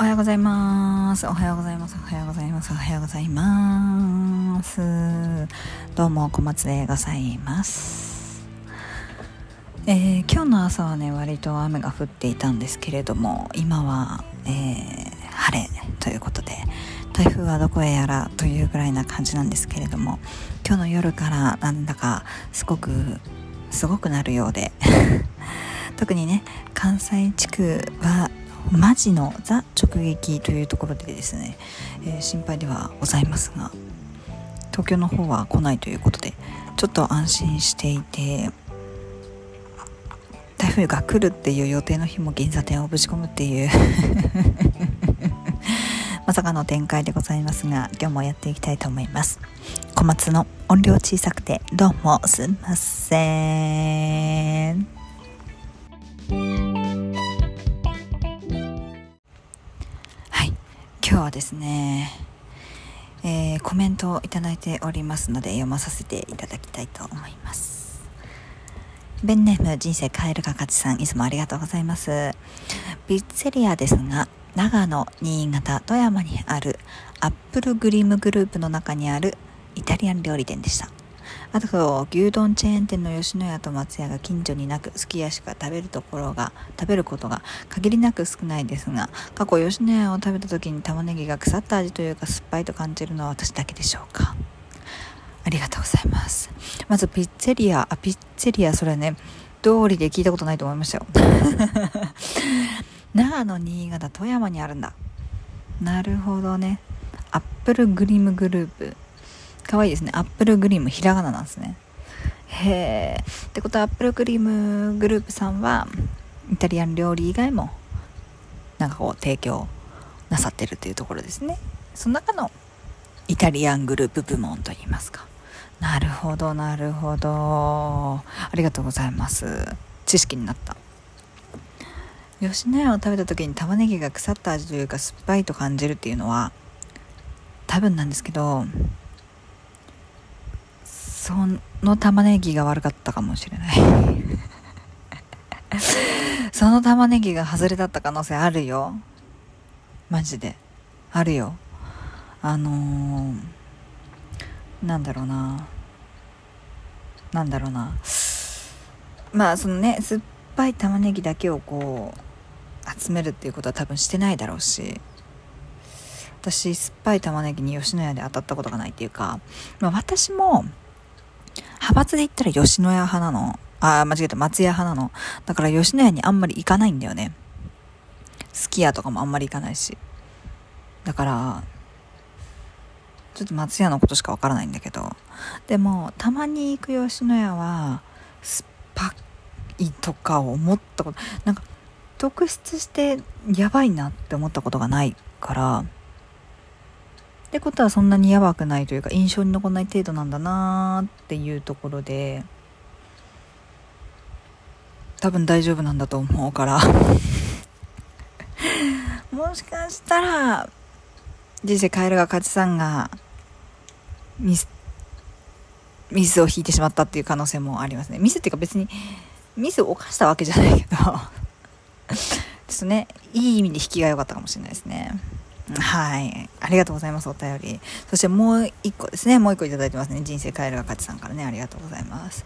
おはようございます。おはようございます。おはようございます。おはようございます。どうも小松でございます。えー、今日の朝はね割と雨が降っていたんですけれども今は、えー、晴れということで台風はどこへやらというぐらいな感じなんですけれども今日の夜からなんだかすごくすごくなるようで。特にね関西地区はマジのザ直撃というところでですね、えー、心配ではございますが東京の方は来ないということでちょっと安心していて台風が来るっていう予定の日も銀座店をぶち込むっていう まさかの展開でございますが今日もやっていきたいと思います。小松の音量小さくてどうもすんません。はですね、えー、コメントをいただいておりますので読まさせていただきたいと思います。ペンネーム人生変えるが勝ちさんいつもありがとうございます。ピッツェリアですが長野新潟富山にあるアップルグリムグループの中にあるイタリアン料理店でした。あと牛丼チェーン店の吉野家と松屋が近所になくすき家しか食べるところが食べることが限りなく少ないですが過去吉野家を食べた時に玉ねぎが腐った味というか酸っぱいと感じるのは私だけでしょうか。ありがとうございます。まずピッツェリアあピッツェリアそれね通りで聞いたことないと思いましたよ。長野新潟富山にあるんだ。なるほどね。アップルグリムグループ。かわいですね。アップルグリム、ひらがななんですね。へえ。ってことは、アップルグリムグループさんは、イタリアン料理以外も、なんかこう、提供なさってるというところですね。その中の、イタリアングループ部門といいますか。なるほど、なるほど。ありがとうございます。知識になった。吉野家を食べた時に玉ねぎが腐った味というか酸っぱいと感じるっていうのは多分なんですけどその玉ねぎが悪かったかもしれない。その玉ねぎが外れだった可能性あるよ。マジで。あるよ。あのー、なんだろうな。なんだろうな。まあそのね酸っぱい玉ねぎだけをこう集めるっていうことは多分してないだろうし。私酸っぱい玉ねぎに吉野家で当たったことがないっていうか、まあ、私も派閥で言ったら吉野家派なの？ああ、間違えた、松屋派なの？だから吉野家にあんまり行かないんだよね。すき家とかもあんまり行かないし。だから、ちょっと松屋のことしかわからないんだけど。でも、たまに行く吉野家は、酸っぱいとか思ったこと、なんか、特筆してやばいなって思ったことがないから、ってことはそんなにやばくないというか印象に残らない程度なんだなーっていうところで多分大丈夫なんだと思うから。もしかしたら人生カエルが勝ちさんがミスミスを引いてしまったっていう可能性もありますね。ミスっていうか別にミスを犯したわけじゃないけど。ちょっとねいい意味で引きが良かったかもしれないですね。はい。ありがとうございます、お便り。そしてもう一個ですね。もう一個いただいてますね。人生変えるが勝ちさんからね。ありがとうございます。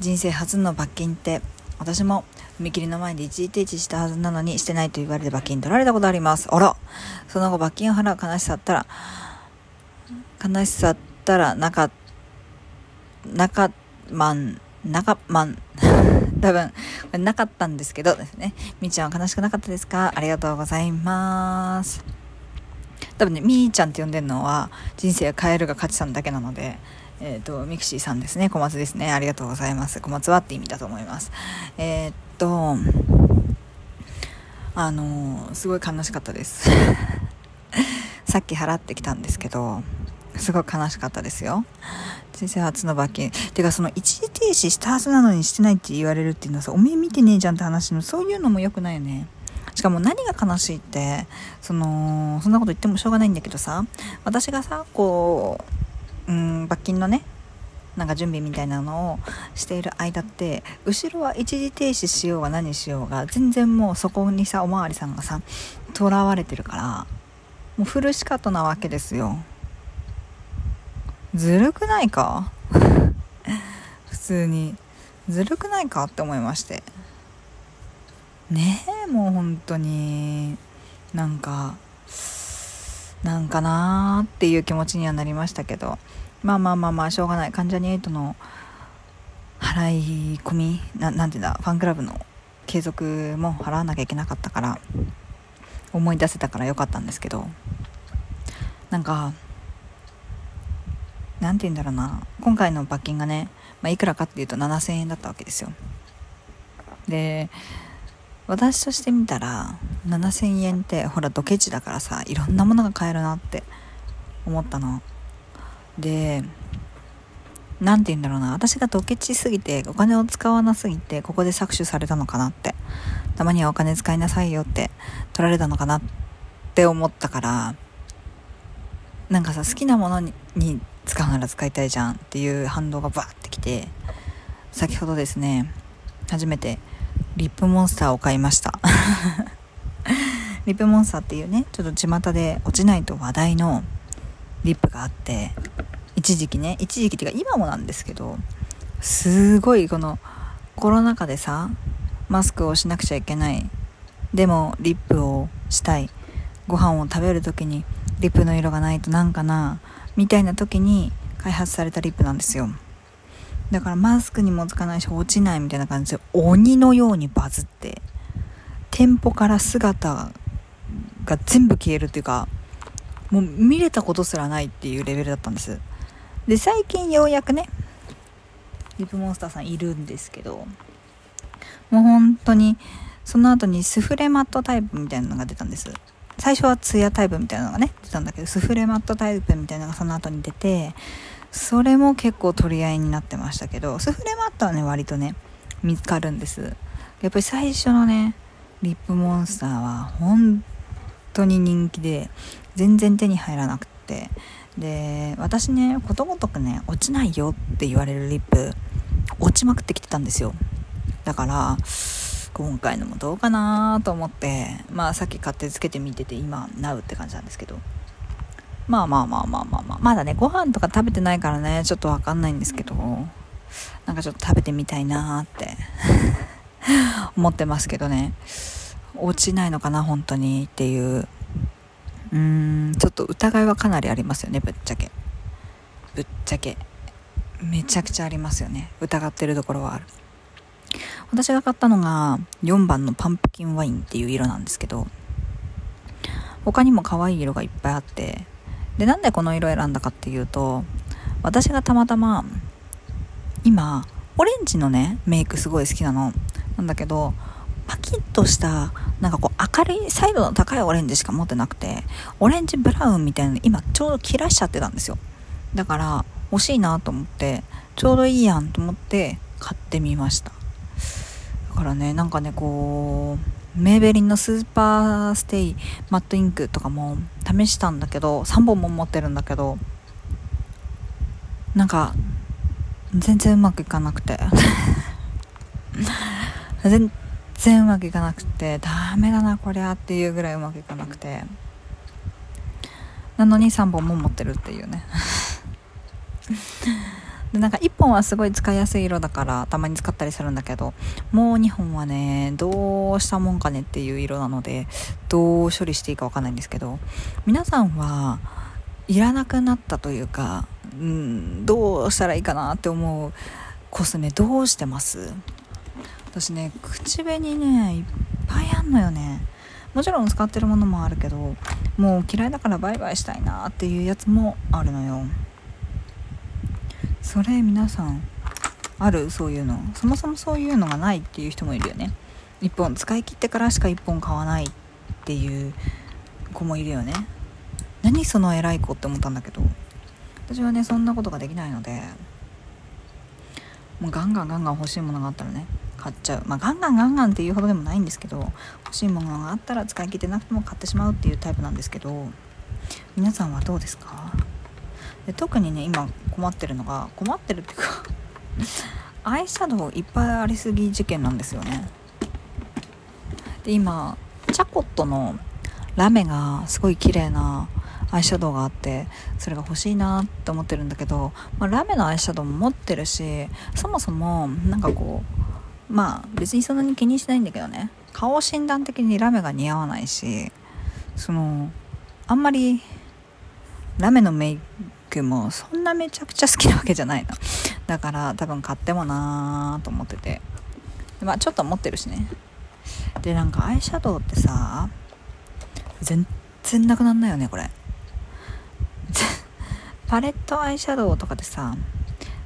人生初の罰金って、私も踏切の前で一時停止したはずなのにしてないと言われて罰金取られたことあります。あらその後罰金を払う悲しさったら、悲しさったら、なか、なか、まん、なか、まん、多分、なかったんですけどですね。みーちゃんは悲しくなかったですか？ありがとうございます。多分ねみーちゃんって呼んでるのは人生変えるが勝ちさんだけなのでえっ、ー、とミクシーさんですね。小松ですね。ありがとうございます。小松はって意味だと思います。えー、っとあのすごい悲しかったです。さっき払ってきたんですけどすごい悲しかったですよ。人生初の罰金。てかその一時停止したはずなのにしてないって言われるっていうのはさおめえ見てねえじゃんって話のそういうのも良くないよね。しかも何が悲しいってそのそんなこと言ってもしょうがないんだけどさ私がさこううん罰金のねなんか準備みたいなのをしている間って後ろは一時停止しようが何しようが全然もうそこにさおまわりさんがさとらわれてるからもうフルシカトなわけですよ。ずるくないか？普通に。ずるくないか？って思いまして。ねえもう本当になんかなんかなーっていう気持ちにはなりましたけど。まあまあまあまあしょうがない。関ジャニ∞の払い込みななんていうんだファンクラブの継続も払わなきゃいけなかったから思い出せたからよかったんですけど。なんかなんて言うんだろうな。今回の罰金がね、まあ、いくらかっていうと7000円だったわけですよ。で私としてみたら7000円ってほらドケチだからさいろんなものが買えるなって思ったの。で何て言うんだろうな。私がドケチすぎてお金を使わなすぎてここで搾取されたのかなって。たまにはお金使いなさいよって取られたのかなって思ったからなんかさ好きなものに使うなら使いたいじゃんっていう反動がバーってきて先ほどですね初めてリップモンスターを買いました。リップモンスターっていうねちょっと巷で落ちないと話題のリップがあって一時期ね一時期っていうか今もなんですけどすごいこのコロナ禍でさマスクをしなくちゃいけない。でもリップをしたい。ご飯を食べる時にリップの色がないとなんかなみたいな時に開発されたリップなんですよ。だからマスクにもつかないし落ちないみたいな感じで鬼のようにバズって店舗から姿が全部消えるっていうかもう見れたことすらないっていうレベルだったんです。で最近ようやくねリップモンスターさんいるんですけどもう本当にその後にスフレマットタイプみたいなのが出たんです。最初はツヤタイプみたいなのがね出たんだけどスフレマットタイプみたいなのがその後に出てそれも結構取り合いになってましたけどスフレマットはね割とね。見つかるんです。やっぱり最初のねリップモンスターは本当に人気で全然手に入らなくて。で私ねことごとくね落ちないよって言われるリップ落ちまくってきてたんですよ。だから今回のもどうかなと思ってまあさっき買ってつけてみてて今なうって感じなんですけど。まあまあまあまあまあまあ。まだねご飯とか食べてないからねちょっとわかんないんですけど。なんかちょっと食べてみたいなーって。思ってますけどね。落ちないのかな本当にっていう。うーんちょっと疑いはかなりありますよねぶっちゃけ。ぶっちゃけ。めちゃくちゃありますよね。疑ってるところはある。私が買ったのが4番のパンプキンワインっていう色なんですけど。他にも可愛い色がいっぱいあって。でなんでこの色選んだかっていうと私がたまたま今オレンジのねメイクすごい好きなの。なんだけどパキッとしたなんかこう明るい彩度の高いオレンジしか持ってなくてオレンジブラウンみたいなの今ちょうど切らしちゃってたんですよ。だから欲しいなと思ってちょうどいいやんと思って買ってみました。だからねなんかねこうメーベリンのスーパーステイマットインクとかも試したんだけど3本も持ってるんだけどなんか全然うまくいかなくて。全然うまくいかなくてダメだなこりゃっていうぐらいうまくいかなくて。なのに3本も持ってるっていうね。でなんか1本はすごい使いやすい色だからたまに使ったりするんだけどもう2本はねどうしたもんかねっていう色なのでどう処理していいかわかんないんですけど皆さんはいらなくなったというか、うん、どうしたらいいかなって思うコスメどうしてます？私ね口紅ねいっぱいあんのよね。もちろん使ってるものもあるけどもう嫌いだからバイバイしたいなっていうやつもあるのよ。それ皆さんあるそういうの。そもそもそういうのがないっていう人もいるよね。1本使い切ってからしか1本買わないっていう子もいるよね。何その偉い子って思ったんだけど。私はねそんなことができないので。もうガンガンガンガン欲しいものがあったらね買っちゃう。まあガンガンガンガンっていうほどでもないんですけど欲しいものがあったら使い切ってなくても買ってしまうっていうタイプなんですけど皆さんはどうですか？で特にね今困ってるのが困ってるっていうか アイシャドウいっぱいありすぎ事件なんですよね。で今チャコットのラメがすごい綺麗なアイシャドウがあってそれが欲しいなって思ってるんだけど、まあ、ラメのアイシャドウも持ってるしそもそもなんかこうまあ別にそんなに気にしないんだけどね顔診断的にラメが似合わないしそのあんまりラメのメイクもそんなめちゃくちゃ好きなわけじゃないの。だから多分買ってもなーと思ってて。まあちょっと持ってるしね。でなんかアイシャドウってさ全然なくなんないよねこれ。パレットアイシャドウとかでさ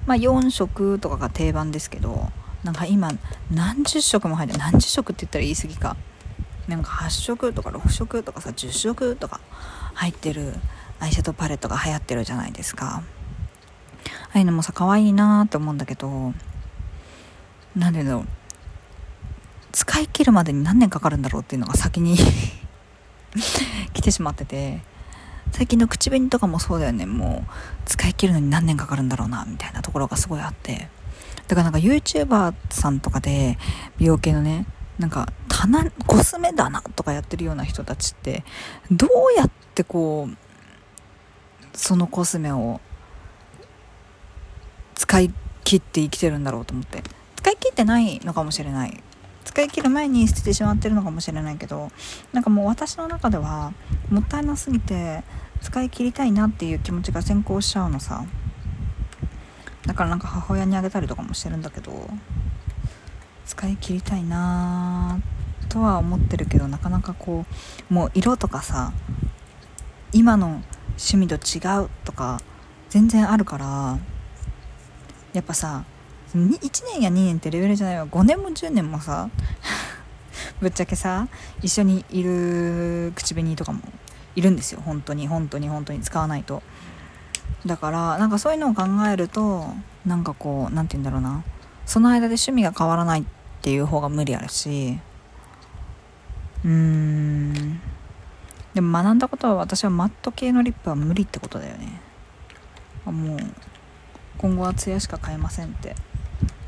まあ4色とかが定番ですけどなんか今何十色も入って何十色って言ったら言い過ぎか。なんか8色とか6色とかさ10色とか入ってるアイシャドウパレットが流行ってるじゃないですか。ああいうのもさ可愛いなと思うんだけどなんでだろう。使い切るまでに何年かかるんだろうっていうのが先に 来てしまってて最近の口紅とかもそうだよね。もう使い切るのに何年かかるんだろうなみたいなところがすごいあって。だからなんか YouTuber さんとかで美容系のねなんか棚コスメ棚とかやってるような人たちってどうやってこうそのコスメを使い切って生きてるんだろうと思って。使い切ってないのかもしれない。使い切る前に捨ててしまってるのかもしれないけどなんかもう私の中ではもったいなすぎて使い切りたいなっていう気持ちが先行しちゃうのさ。だからなんか母親にあげたりとかもしてるんだけど使い切りたいなとは思ってるけどなかなかこうもう色とかさ今の趣味と違うとか全然あるからやっぱさ1年や2年ってレベルじゃないわ。5年も10年もさ ぶっちゃけさ一緒にいる口紅とかもいるんですよ。本当に本当に本当に使わないと。だからなんかそういうのを考えるとなんかこう何て言うんだろうな。その間で趣味が変わらないっていう方が無理あるしうーん。でも学んだことは私はマット系のリップは無理ってことだよね。もう今後は艶しか買えませんって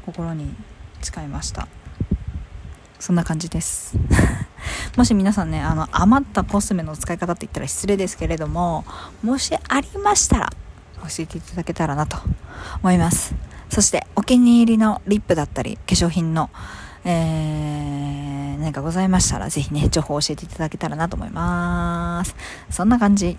心に誓いました。そんな感じです。もし皆さんねあの余ったコスメの使い方って言ったら失礼ですけれどももしありましたら教えていただけたらなと思います。そしてお気に入りのリップだったり化粧品のえー、何かございましたらぜひね情報を教えていただけたらなと思います。そんな感じ。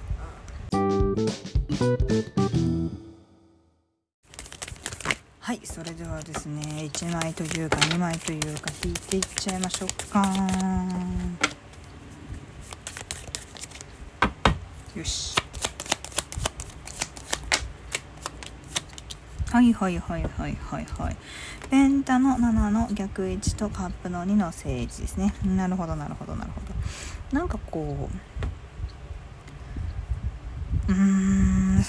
はいそれではですね1枚というか2枚というか引いていっちゃいましょうか。よし。はいはいはいはいはいはい。ペンタの7の逆位置とカップの2の正位置ですね。なるほどなるほどなるほど。なんかこううーん。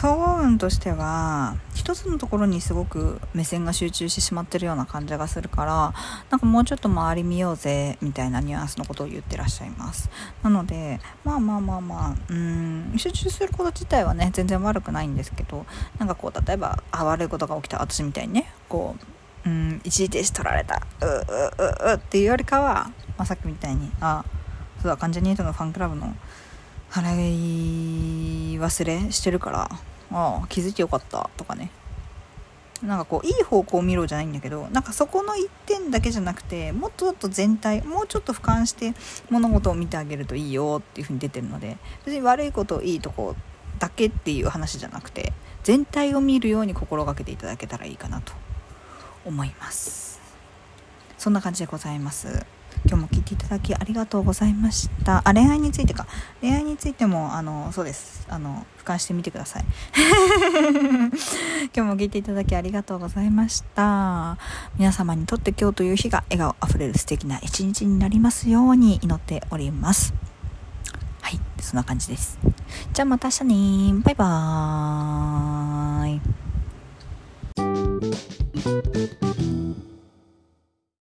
総合運としては一つのところにすごく目線が集中してしまってるような感じがするからなんかもうちょっと周り見ようぜみたいなニュアンスのことを言ってらっしゃいますなのでまあまあまあまあうん集中すること自体はね全然悪くないんですけどなんかこう例えばあ悪いことが起きた私みたいにねこううん一時停止取られたううううっていうよりかは、まあ、さっきみたいにあそうだ関ジャニ∞のファンクラブの払い忘れしてるからああ気づいてよかったとかね。なんかこういい方向を見ろじゃないんだけどなんかそこの一点だけじゃなくてもっともっと全体もうちょっと俯瞰して物事を見てあげるといいよっていう風に出てるので別に悪いこといいとこだけっていう話じゃなくて全体を見るように心がけていただけたらいいかなと思います。そんな感じでございます。今日も聞いていただきありがとうございました。あ恋愛についてか。恋愛についてもあのそうです。あの俯瞰してみてください。今日も聞いていただきありがとうございました。皆様にとって今日という日が笑顔あふれる素敵な一日になりますように祈っております。はいそんな感じです。じゃあまた明日ね。バイバーイ。